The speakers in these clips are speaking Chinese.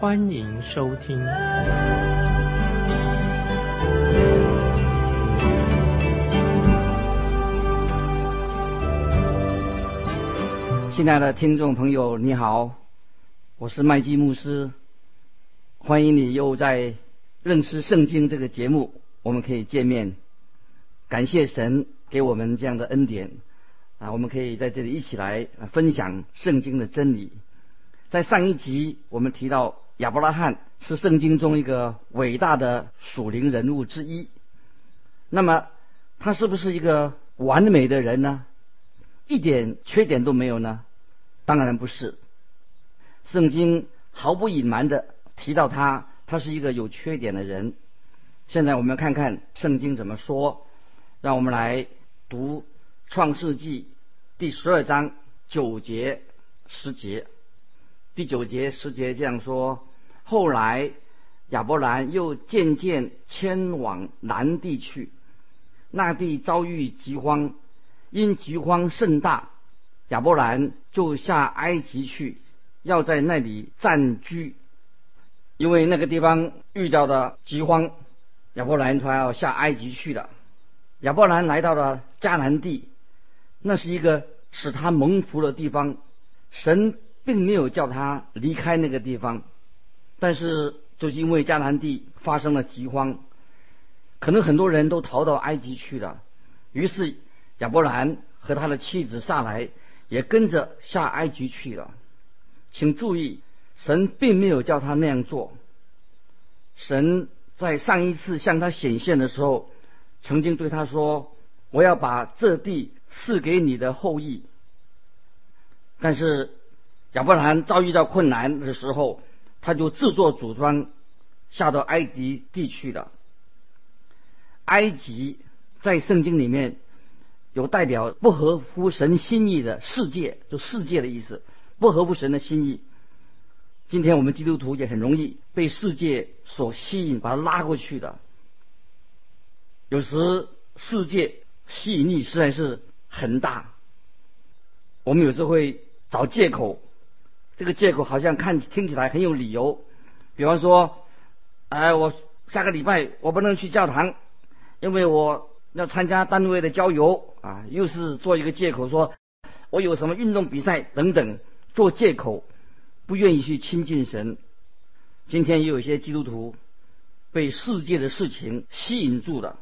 欢迎收听。亲爱的听众朋友，你好，我是麦基牧师，欢迎你又在认识圣经这个节目，我们可以见面。感谢神给我们这样的恩典啊，我们可以在这里一起来分享圣经的真理。在上一集我们提到亚伯拉罕是圣经中一个伟大的属灵人物之一，那么他是不是一个完美的人呢？一点缺点都没有呢？当然不是，圣经毫不隐瞒的提到他，他是一个有缺点的人。现在我们看看圣经怎么说，让我们来读创世纪第十二章九节十节。第九节十节这样说：后来亚伯兰又渐渐迁往南地去，那地遭遇饥荒，因饥荒甚大。亚伯兰就下埃及去，要在那里暂居，因为那个地方遇到的饥荒，亚伯兰他要下埃及去了。亚伯兰来到了迦南地，那是一个使他蒙福的地方。神并没有叫他离开那个地方，但是就是因为迦南地发生了饥荒，可能很多人都逃到埃及去了。于是亚伯兰和他的妻子萨来。也跟着下埃及去了，请注意，神并没有叫他那样做。神在上一次向他显现的时候，曾经对他说：“我要把这地赐给你的后裔。”但是亚伯兰遭遇到困难的时候，他就自作主张下到埃及地去了。埃及在圣经里面。有代表不合乎神心意的世界，就世界的意思，不合乎神的心意。今天我们基督徒也很容易被世界所吸引，把它拉过去的。有时世界吸引力实在是很大，我们有时候会找借口，这个借口好像看听起来很有理由。比方说，哎，我下个礼拜我不能去教堂，因为我。要参加单位的郊游啊，又是做一个借口，说我有什么运动比赛等等，做借口，不愿意去亲近神。今天也有一些基督徒被世界的事情吸引住了，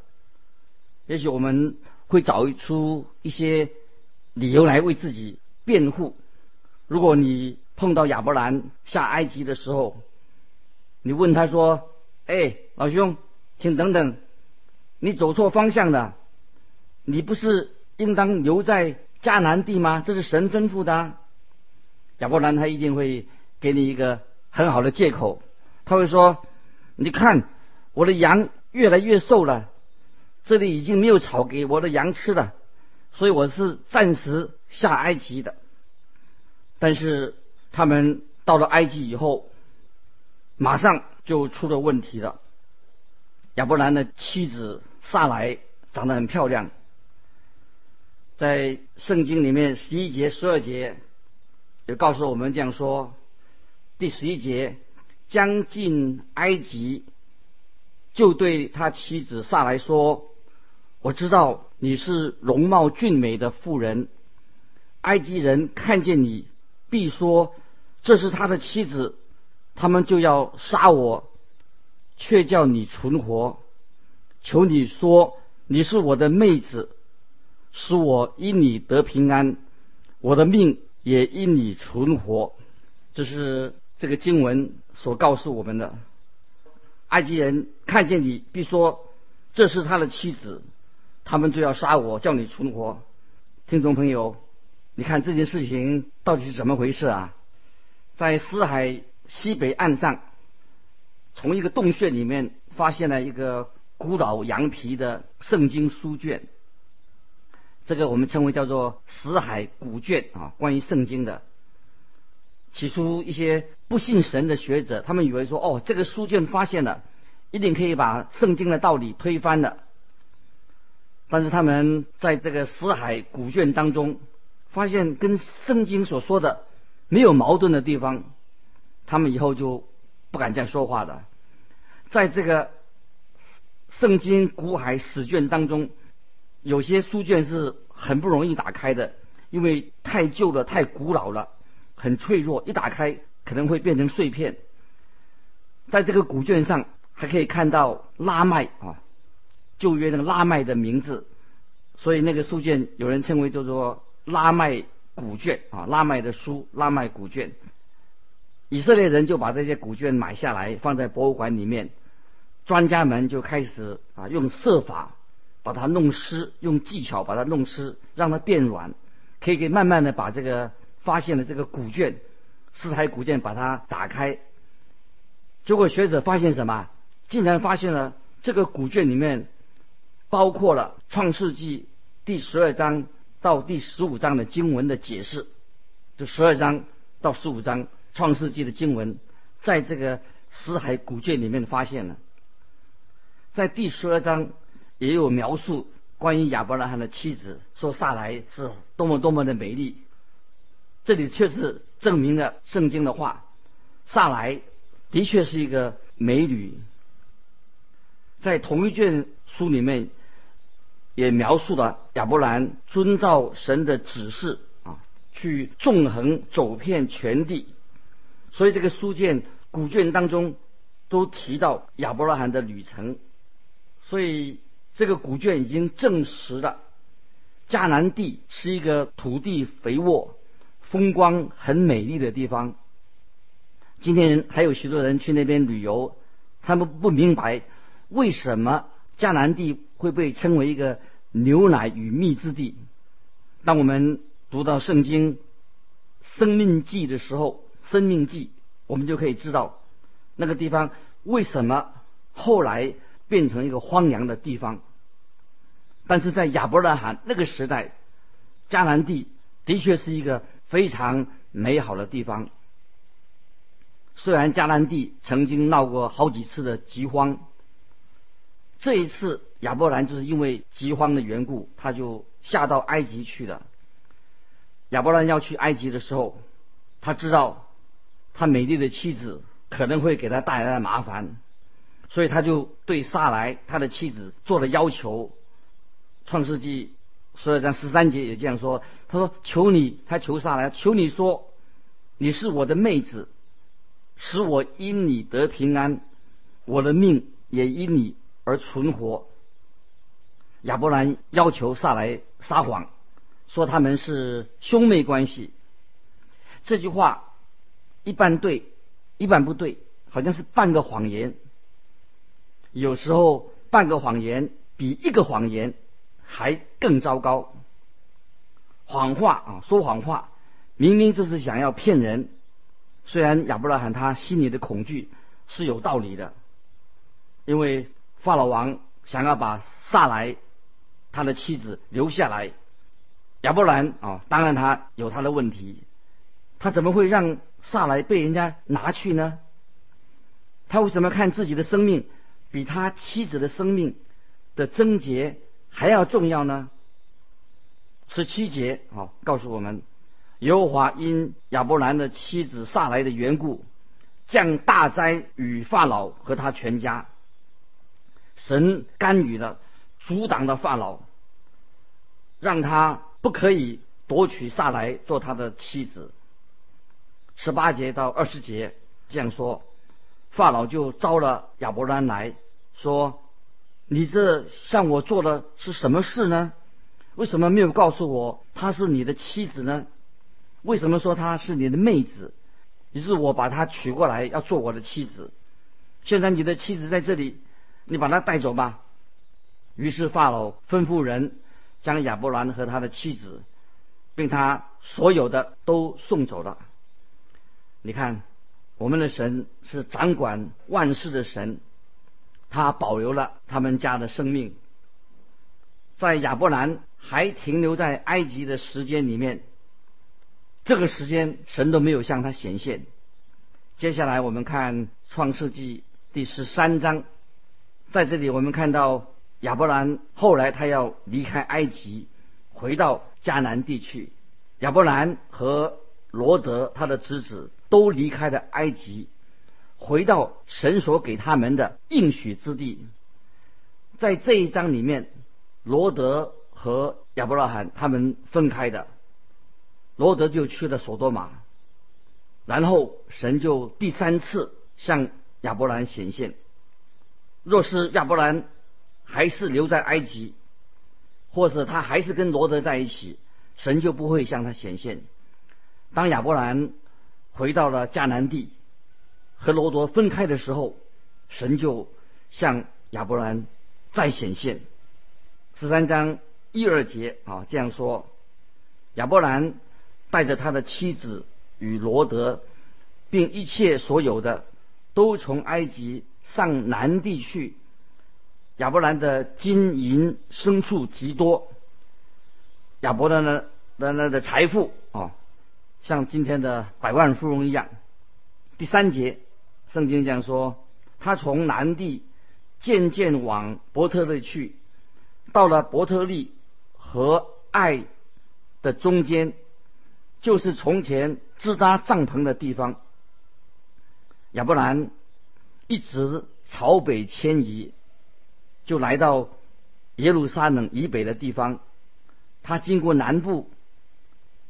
也许我们会找出一些理由来为自己辩护。如果你碰到亚伯兰下埃及的时候，你问他说：“哎，老兄，请等等。”你走错方向了，你不是应当留在迦南地吗？这是神吩咐的。亚伯兰他一定会给你一个很好的借口，他会说：“你看我的羊越来越瘦了，这里已经没有草给我的羊吃了，所以我是暂时下埃及的。”但是他们到了埃及以后，马上就出了问题了。亚伯兰的妻子萨莱长得很漂亮，在圣经里面十一节、十二节就告诉我们这样说：第十一节将近埃及，就对他妻子萨来说：“我知道你是容貌俊美的妇人，埃及人看见你，必说这是他的妻子，他们就要杀我。”却叫你存活，求你说你是我的妹子，使我因你得平安，我的命也因你存活。这是这个经文所告诉我们的。埃及人看见你，必说这是他的妻子，他们就要杀我，叫你存活。听众朋友，你看这件事情到底是怎么回事啊？在死海西北岸上。从一个洞穴里面发现了一个古老羊皮的圣经书卷，这个我们称为叫做死海古卷啊，关于圣经的。起初一些不信神的学者，他们以为说，哦，这个书卷发现了，一定可以把圣经的道理推翻的。但是他们在这个死海古卷当中，发现跟圣经所说的没有矛盾的地方，他们以后就不敢再说话了。在这个圣经古海史卷当中，有些书卷是很不容易打开的，因为太旧了、太古老了，很脆弱，一打开可能会变成碎片。在这个古卷上还可以看到拉麦啊。旧约那个拉麦的名字，所以那个书卷有人称为叫做拉麦古卷啊，拉麦的书，拉麦古卷。以色列人就把这些古卷买下来，放在博物馆里面。专家们就开始啊，用设法把它弄湿，用技巧把它弄湿，让它变软，可以可以慢慢的把这个发现的这个古卷，四台古卷把它打开。结果学者发现什么？竟然发现了这个古卷里面。包括了《创世纪》第十二章到第十五章的经文的解释，就十二章到十五章《创世纪》的经文，在这个死海古卷里面发现了。在第十二章也有描述关于亚伯拉罕的妻子，说萨来是多么多么的美丽。这里确实证明了圣经的话，萨来的确是一个美女。在同一卷书里面。也描述了亚伯兰遵照神的指示啊，去纵横走遍全地，所以这个书卷古卷当中都提到亚伯拉罕的旅程，所以这个古卷已经证实了迦南地是一个土地肥沃、风光很美丽的地方。今天还有许多人去那边旅游，他们不明白为什么迦南地。会被称为一个牛奶与蜜之地。当我们读到圣经《生命记》的时候，《生命记》我们就可以知道那个地方为什么后来变成一个荒凉的地方。但是在亚伯拉罕那个时代，迦南地的确是一个非常美好的地方。虽然迦南地曾经闹过好几次的饥荒。这一次亚伯兰就是因为饥荒的缘故，他就下到埃及去了。亚伯兰要去埃及的时候，他知道他美丽的妻子可能会给他带来的麻烦，所以他就对撒来他的妻子做了要求。创世纪十二章十三节也这样说：“他说，求你，他求撒来，求你说，你是我的妹子，使我因你得平安，我的命也因你。”而存活。亚伯兰要求撒来撒谎，说他们是兄妹关系。这句话一半对，一半不对，好像是半个谎言。有时候半个谎言比一个谎言还更糟糕。谎话啊，说谎话，明明就是想要骗人。虽然亚伯拉罕他心里的恐惧是有道理的，因为。法老王想要把萨来他的妻子留下来，亚伯兰啊，当然他有他的问题，他怎么会让萨来被人家拿去呢？他为什么看自己的生命比他妻子的生命的贞洁还要重要呢？十七节啊，告诉我们，耶和华因亚伯兰的妻子萨来的缘故，降大灾与法老和他全家。神干预了，阻挡了法老，让他不可以夺取萨来做他的妻子。十八节到二十节这样说，法老就招了亚伯兰来说：“你这向我做的是什么事呢？为什么没有告诉我她是你的妻子呢？为什么说她是你的妹子？于是我把她娶过来要做我的妻子。现在你的妻子在这里。”你把他带走吧。于是法老吩咐人将亚伯兰和他的妻子，并他所有的都送走了。你看，我们的神是掌管万事的神，他保留了他们家的生命。在亚伯兰还停留在埃及的时间里面，这个时间神都没有向他显现。接下来我们看创世纪第十三章，在这里我们看到亚伯兰后来他要离开埃及，回到迦南地区。亚伯兰和罗德他的侄子都离开了埃及，回到神所给他们的应许之地。在这一章里面，罗德和亚伯拉罕他们分开的，罗德就去了索多玛，然后神就第三次向亚伯兰显现。若是亚伯兰还是留在埃及，或是他还是跟罗德在一起。神就不会向他显现。当亚伯兰回到了迦南地，和罗德分开的时候，神就向亚伯兰再显现。十三章一二节啊这样说：亚伯兰带着他的妻子与罗德，并一切所有的，都从埃及上南地去。亚伯兰的金银牲畜极多。亚伯拉呢的那的财富啊，像今天的百万富翁一样。第三节，圣经讲说，他从南地渐渐往伯特利去，到了伯特利和爱的中间，就是从前支搭帐篷的地方。亚伯兰一直朝北迁移，就来到耶路撒冷以北的地方。他经过南部，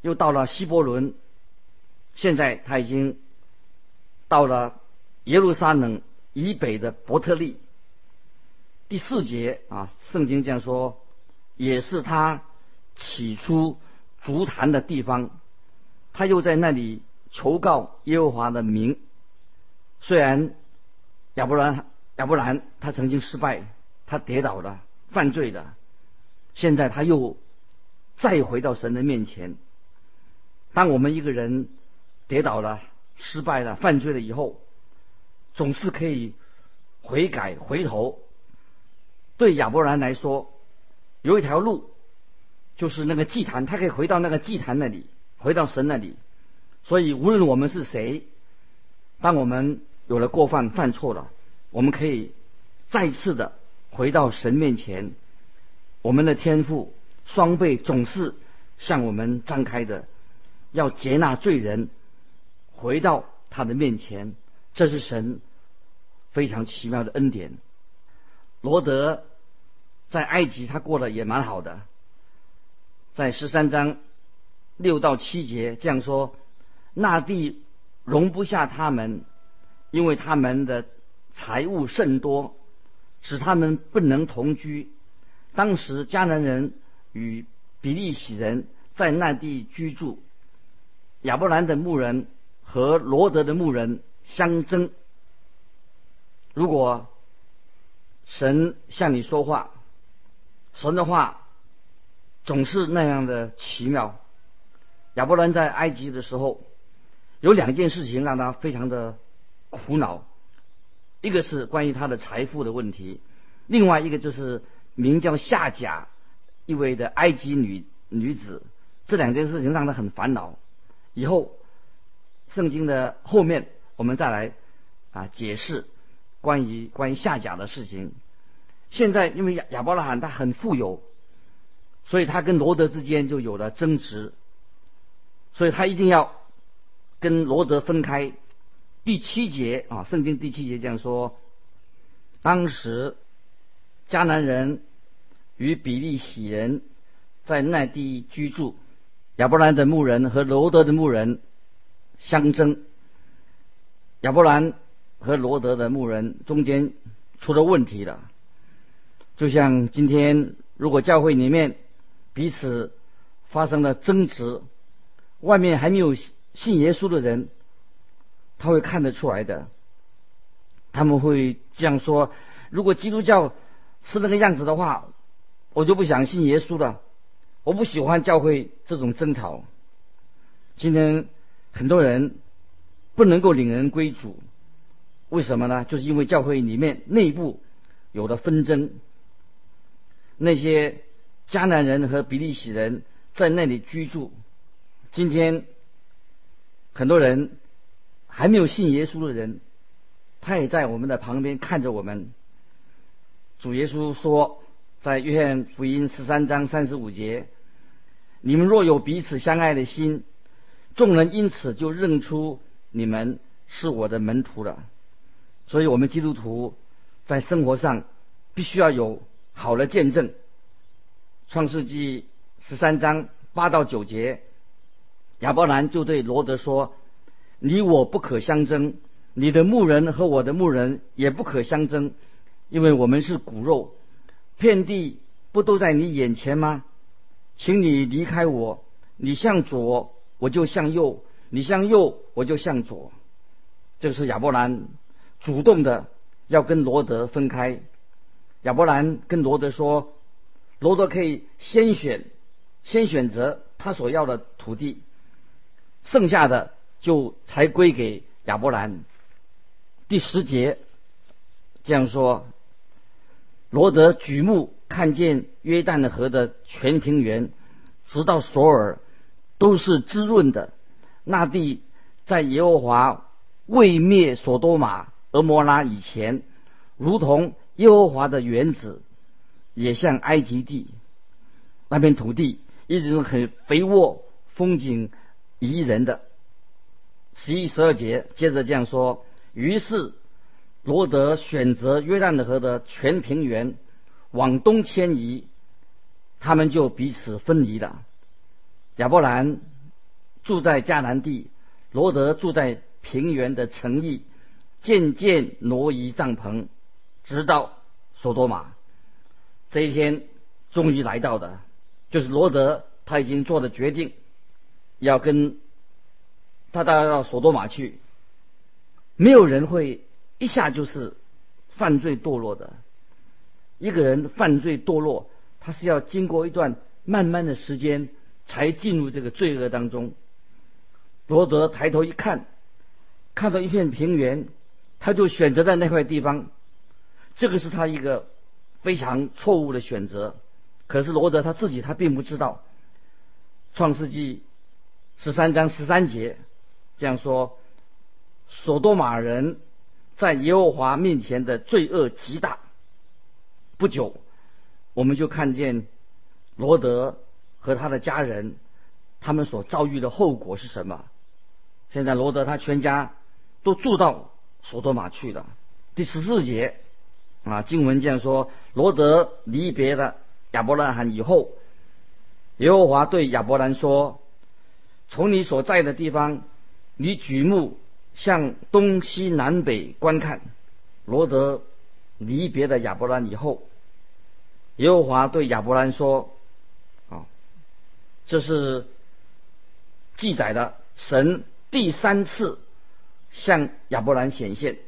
又到了希伯伦，现在他已经到了耶路撒冷以北的伯特利。第四节啊，圣经这样说，也是他起初足坛的地方。他又在那里求告耶和华的名。虽然亚伯兰亚伯兰他曾经失败，他跌倒了，犯罪了，现在他又。再回到神的面前，当我们一个人跌倒了、失败了、犯罪了以后，总是可以悔改、回头。对亚伯兰来说，有一条路，就是那个祭坛，他可以回到那个祭坛那里，回到神那里。所以，无论我们是谁，当我们有了过犯、犯错了，我们可以再次的回到神面前，我们的天赋。双倍总是向我们张开的，要接纳罪人，回到他的面前。这是神非常奇妙的恩典。罗德在埃及他过得也蛮好的，在十三章六到七节这样说：那地容不下他们，因为他们的财物甚多，使他们不能同居。当时迦南人。与比利洗人在那地居住，亚伯兰的牧人和罗德的牧人相争。如果神向你说话，神的话总是那样的奇妙。亚伯兰在埃及的时候，有两件事情让他非常的苦恼，一个是关于他的财富的问题，另外一个就是名叫夏甲。一位的埃及女女子，这两件事情让他很烦恼。以后圣经的后面我们再来啊解释关于关于下甲的事情。现在因为亚亚伯拉罕他很富有，所以他跟罗德之间就有了争执，所以他一定要跟罗德分开。第七节啊，圣经第七节这样说：当时迦南人。与比利洗人在那地居住，亚伯兰的牧人和罗德的牧人相争。亚伯兰和罗德的牧人中间出了问题了，就像今天如果教会里面彼此发生了争执，外面还没有信耶稣的人，他会看得出来的。他们会这样说：如果基督教是那个样子的话。我就不想信耶稣了，我不喜欢教会这种争吵。今天很多人不能够领人归主。为什么呢？就是因为教会里面内部有了纷争，那些迦南人和比利洗人在那里居住。今天很多人还没有信耶稣的人，他也在我们的旁边看着我们。主耶稣说，在约翰福音十三章三十五节：“你们若有彼此相爱的心，众人因此就认出你们是我的门徒了。”所以，我们基督徒在生活上必须要有好的见证。创世纪十三章八到九节，亚伯兰就对罗德说：“你我不可相争，你的牧人和我的牧人也不可相争，因为我们是骨肉，遍地不都在你眼前吗？请你离开我，你向左我就向右，你向右我就向左。”这是亚伯兰。主动的要跟罗德分开，亚伯兰跟罗德说，罗德可以先选，先选择他所要的土地，剩下的就才归给亚伯兰。第十节这样说：罗德举目看见约旦河的全平原，直到索尔，都是滋润的。那地在耶和华未灭所多玛。俄摩拉以前，如同耶和华的原子，也像埃及地那片土地，一直很肥沃，风景宜人的。十一、十二节接着这样说：于是罗德选择约旦河的全平原往东迁移，他们就彼此分离了。亚伯兰住在迦南地，罗德住在平原的城邑。渐渐挪移帐篷，直到索多玛。这一天终于来到的，就是罗德他已经做了决定，要跟他到到索多玛去。没有人会一下就是犯罪堕落的。一个人犯罪堕落，他是要经过一段慢慢的时间才进入这个罪恶当中。罗德抬头一看，看到一片平原。他就选择在那块地方，这个是他一个非常错误的选择。可是罗德他自己他并不知道，《创世纪》十三章十三节这样说：“索多玛人在耶和华面前的罪恶极大。”不久，我们就看见罗德和他的家人他们所遭遇的后果是什么。现在罗德他全家都住到。索多玛去了。第十四节啊，经文这样说：罗德离别了亚伯拉罕以后，耶和华对亚伯兰说：“从你所在的地方，你举目向东西南北观看。”罗德离别了亚伯兰以后，耶和华对亚伯兰说：“啊，这是记载的神第三次。”向亚伯兰显现，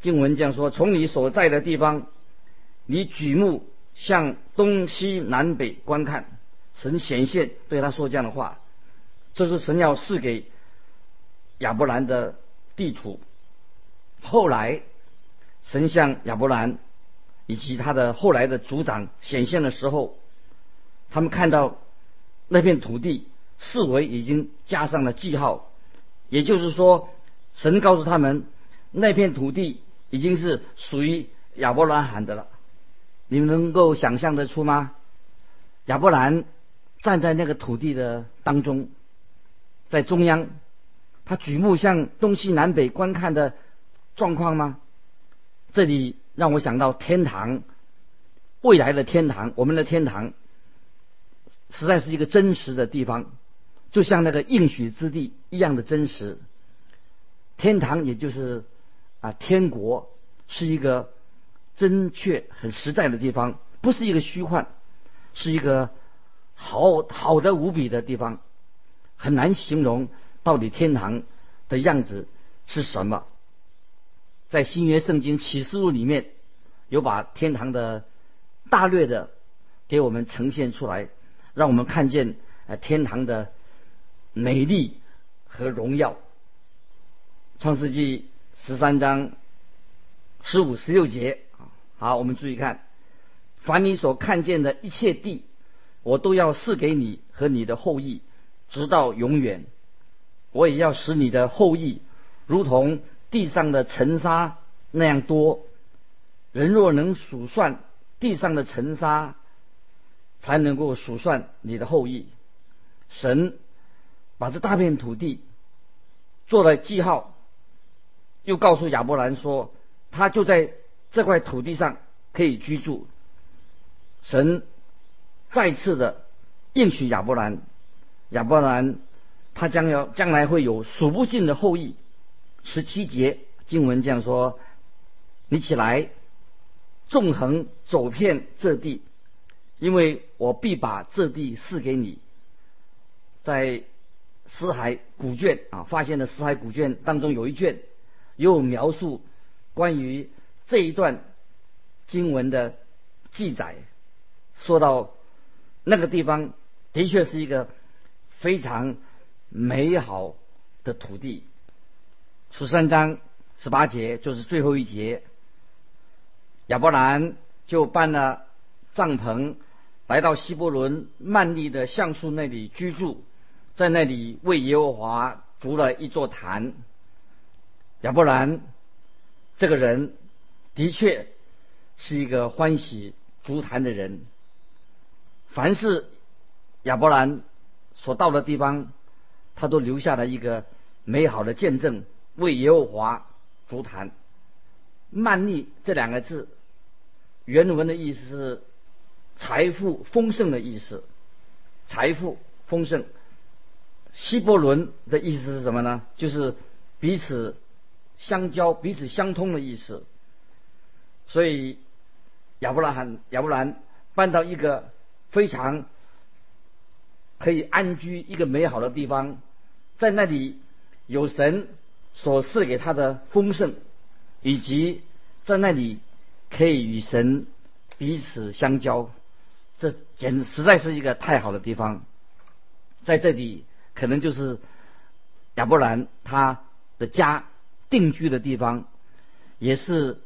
经文这样说：从你所在的地方，你举目向东西南北观看，神显现对他说这样的话。这是神要赐给亚伯兰的地图。后来，神向亚伯兰以及他的后来的族长显现的时候，他们看到那片土地四围已经加上了记号，也就是说。神告诉他们，那片土地已经是属于亚伯兰罕的了。你们能够想象得出吗？亚伯兰站在那个土地的当中，在中央，他举目向东西南北观看的状况吗？这里让我想到天堂，未来的天堂，我们的天堂，实在是一个真实的地方，就像那个应许之地一样的真实。天堂也就是啊，天国是一个真确、很实在的地方，不是一个虚幻，是一个好好的无比的地方，很难形容到底天堂的样子是什么。在新约圣经启示录里面有把天堂的大略的给我们呈现出来，让我们看见呃天堂的美丽和荣耀。创世纪十三章十五、十六节啊。好，我们注意看，凡你所看见的一切地，我都要赐给你和你的后裔，直到永远。我也要使你的后裔如同地上的尘沙那样多。人若能数算地上的尘沙，才能够数算你的后裔。神把这大片土地做了记号，又告诉亚伯兰说，他就在这块土地上可以居住。神再次的应许亚伯兰，亚伯兰他将要将来会有数不尽的后裔。十七节经文这样说：“你起来，纵横走遍这地，因为我必把这地赐给你。”在死海古卷啊，发现的死海古卷当中有一卷，有描述关于这一段经文的记载，说到那个地方的确是一个非常美好的土地。十三章十八节就是最后一节，亚伯兰就搬了帐篷，来到希伯伦曼利的橡树那里居住。在那里为耶和华筑了一座坛。亚伯兰这个人的确是一个欢喜筑坛的人。凡是亚伯兰所到的地方，他都留下了一个美好的见证，为耶和华足坛。曼利这两个字原文的意思是财富丰盛的意思，财富丰盛。希伯伦的意思是什么呢？就是彼此相交、彼此相通的意思。所以亚伯拉罕、亚伯兰搬到一个非常可以安居、一个美好的地方，在那里有神所赐给他的丰盛，以及在那里可以与神彼此相交，这简直实在是一个太好的地方，在这里。可能就是亚伯兰他的家定居的地方，也是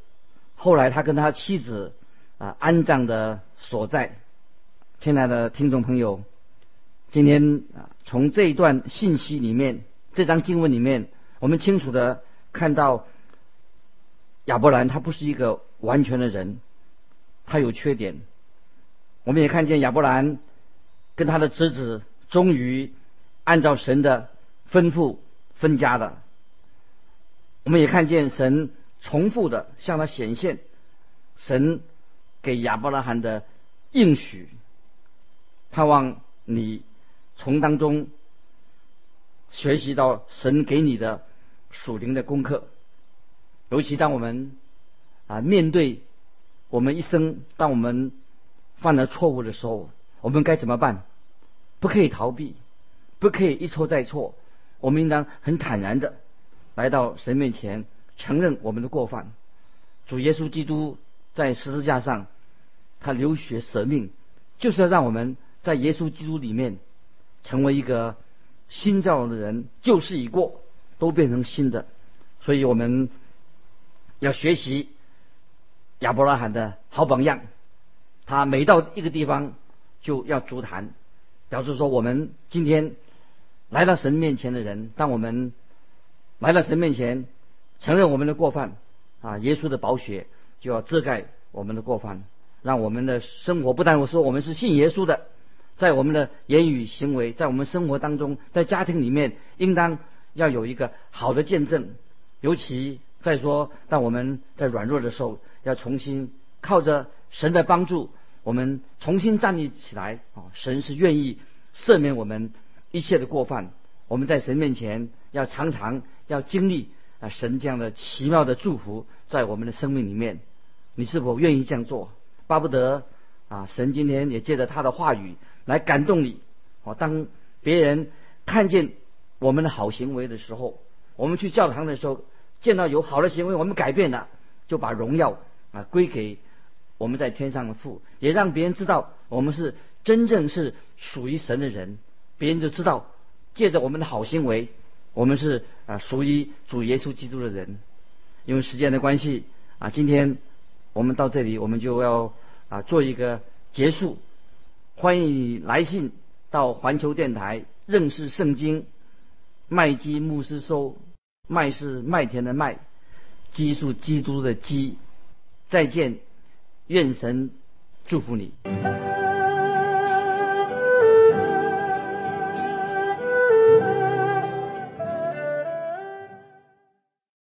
后来他跟他妻子啊安葬的所在。亲爱的听众朋友，今天啊从这一段信息里面，这张经文里面，我们清楚的看到亚伯兰他不是一个完全的人，他有缺点。我们也看见亚伯兰跟他的侄子终于。按照神的吩咐分家的，我们也看见神重复的向他显现，神给亚伯拉罕的应许，盼望你从当中学习到神给你的属灵的功课。尤其当我们啊面对我们一生，当我们犯了错误的时候，我们该怎么办？不可以逃避。不可以一错再错，我们应当很坦然的来到神面前，承认我们的过犯。主耶稣基督在十字架上，他流血舍命，就是要让我们在耶稣基督里面成为一个新造的人，旧事已过，都变成新的。所以我们要学习亚伯拉罕的好榜样，他每到一个地方就要足坛，表示说我们今天。来到神面前的人，当我们来到神面前，承认我们的过犯，啊，耶稣的宝血就要遮盖我们的过犯，让我们的生活不但我说我们是信耶稣的，在我们的言语行为，在我们生活当中，在家庭里面，应当要有一个好的见证。尤其在说，当我们在软弱的时候，要重新靠着神的帮助，我们重新站立起来。啊，神是愿意赦免我们。一切的过犯，我们在神面前要常常要经历啊神这样的奇妙的祝福在我们的生命里面，你是否愿意这样做？巴不得啊神今天也借着他的话语来感动你。哦，当别人看见我们的好行为的时候，我们去教堂的时候见到有好的行为，我们改变了，就把荣耀啊归给我们在天上的父，也让别人知道我们是真正是属于神的人。别人就知道，借着我们的好行为，我们是啊属于主耶稣基督的人。因为时间的关系啊，今天我们到这里，我们就要啊做一个结束。欢迎你来信到环球电台认识圣经麦基牧师收，麦是麦田的麦，基是基督的基。再见，愿神祝福你。